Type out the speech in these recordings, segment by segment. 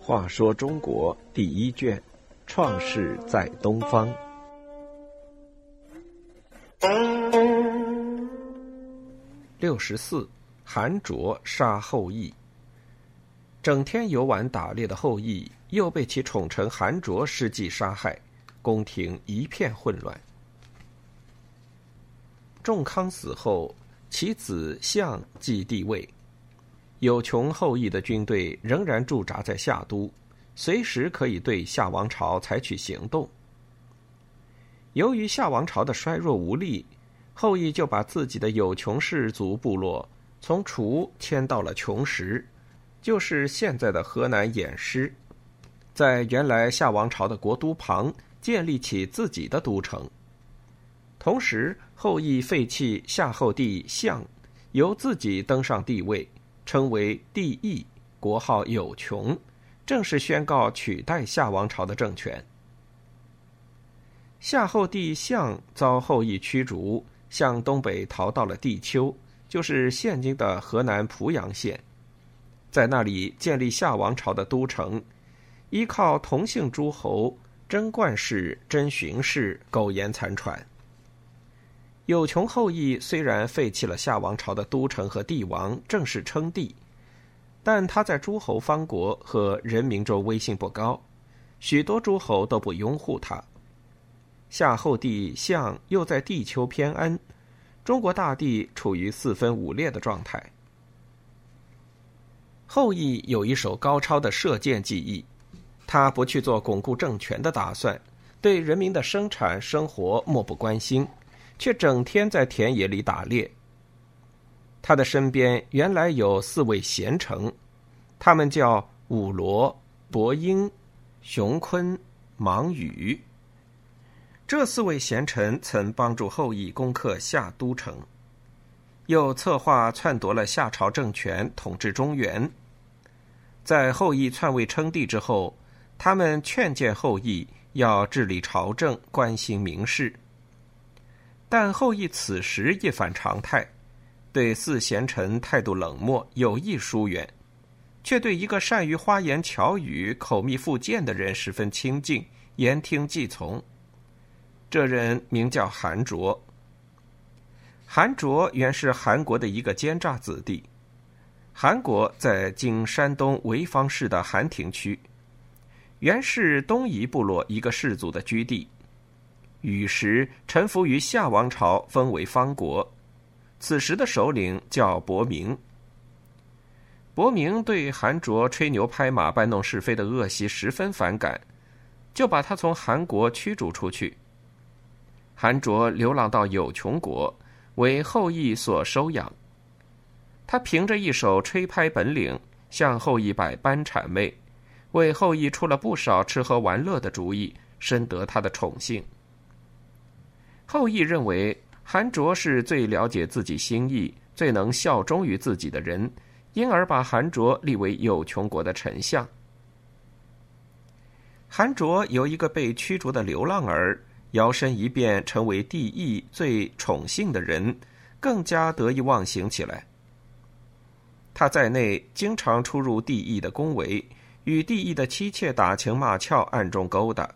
话说中国第一卷，创世在东方。六十四，韩卓杀后羿。整天游玩打猎的后羿，又被其宠臣韩卓施计杀害，宫廷一片混乱。仲康死后，其子相继帝位。有穷后羿的军队仍然驻扎在夏都，随时可以对夏王朝采取行动。由于夏王朝的衰弱无力，后羿就把自己的有穷氏族部落从楚迁到了穷石，就是现在的河南偃师，在原来夏王朝的国都旁建立起自己的都城。同时，后羿废弃夏后帝相，由自己登上帝位。称为帝义，国号有穷，正式宣告取代夏王朝的政权。夏后帝相遭后羿驱逐，向东北逃到了地丘，就是现今的河南濮阳县，在那里建立夏王朝的都城，依靠同姓诸侯贞冠氏、贞荀氏苟延残喘。有穷后羿虽然废弃了夏王朝的都城和帝王，正式称帝，但他在诸侯方国和人民中威信不高，许多诸侯都不拥护他。夏后帝相又在地丘偏安，中国大地处于四分五裂的状态。后羿有一手高超的射箭技艺，他不去做巩固政权的打算，对人民的生产生活漠不关心。却整天在田野里打猎。他的身边原来有四位贤臣，他们叫武罗、伯英、熊坤、芒羽。这四位贤臣曾帮助后羿攻克夏都城，又策划篡夺了夏朝政权，统治中原。在后羿篡位称帝之后，他们劝谏后羿要治理朝政，关心民事。但后羿此时一反常态，对四贤臣态度冷漠，有意疏远，却对一个善于花言巧语、口蜜腹剑的人十分亲近，言听计从。这人名叫韩卓。韩卓原是韩国的一个奸诈子弟。韩国在今山东潍坊市的韩亭区，原是东夷部落一个氏族的居地。禹时臣服于夏王朝，封为方国。此时的首领叫伯明。伯明对韩卓吹牛拍马、搬弄是非的恶习十分反感，就把他从韩国驱逐出去。韩卓流浪到有穷国，为后羿所收养。他凭着一手吹拍本领，向后羿百般谄媚，为后羿出了不少吃喝玩乐的主意，深得他的宠幸。后羿认为韩卓是最了解自己心意、最能效忠于自己的人，因而把韩卓立为有穷国的丞相。韩卓由一个被驱逐的流浪儿，摇身一变成为帝义最宠幸的人，更加得意忘形起来。他在内经常出入帝义的宫闱，与帝义的妻妾打情骂俏，暗中勾搭；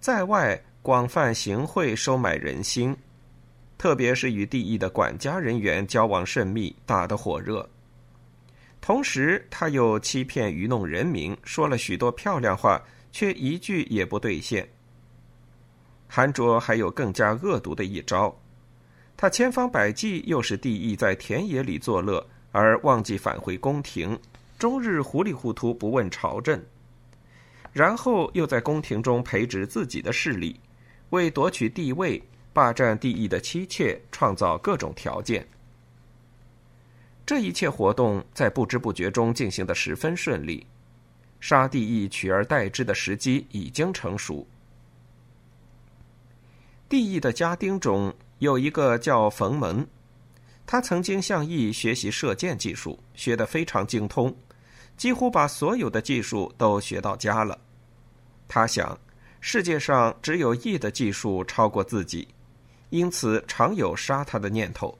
在外。广泛行贿收买人心，特别是与帝义的管家人员交往甚密，打得火热。同时，他又欺骗愚弄人民，说了许多漂亮话，却一句也不兑现。韩卓还有更加恶毒的一招，他千方百计诱使帝义在田野里作乐，而忘记返回宫廷，终日糊里糊涂不问朝政，然后又在宫廷中培植自己的势力。为夺取帝位、霸占帝义的妻妾创造各种条件，这一切活动在不知不觉中进行的十分顺利，杀帝义取而代之的时机已经成熟。帝义的家丁中有一个叫冯蒙，他曾经向义学习射箭技术，学得非常精通，几乎把所有的技术都学到家了。他想。世界上只有羿的技术超过自己，因此常有杀他的念头。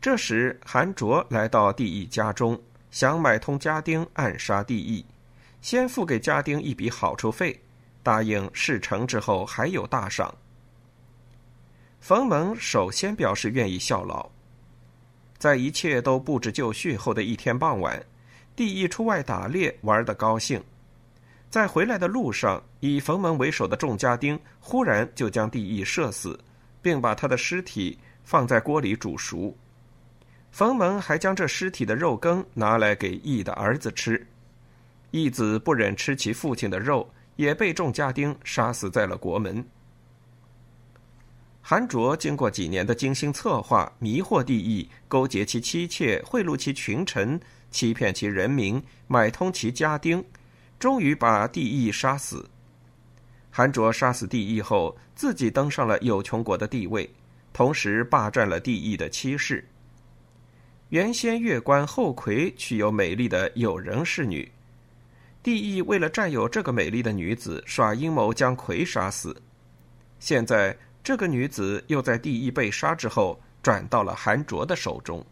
这时，韩卓来到帝义家中，想买通家丁暗杀帝义，先付给家丁一笔好处费，答应事成之后还有大赏。冯蒙首先表示愿意效劳。在一切都布置就绪后的一天傍晚，帝义出外打猎，玩得高兴。在回来的路上，以冯蒙为首的众家丁忽然就将帝义射死，并把他的尸体放在锅里煮熟。冯蒙还将这尸体的肉羹拿来给义的儿子吃，义子不忍吃其父亲的肉，也被众家丁杀死在了国门。韩卓经过几年的精心策划，迷惑帝义，勾结其妻妾，贿赂其群臣，欺骗其人民，买通其家丁，终于把帝义杀死。韩卓杀死帝义后，自己登上了有穷国的地位，同时霸占了帝义的妻室。原先月官后魁娶有美丽的友人侍女，帝义为了占有这个美丽的女子，耍阴谋将魁杀死。现在这个女子又在帝义被杀之后转到了韩卓的手中。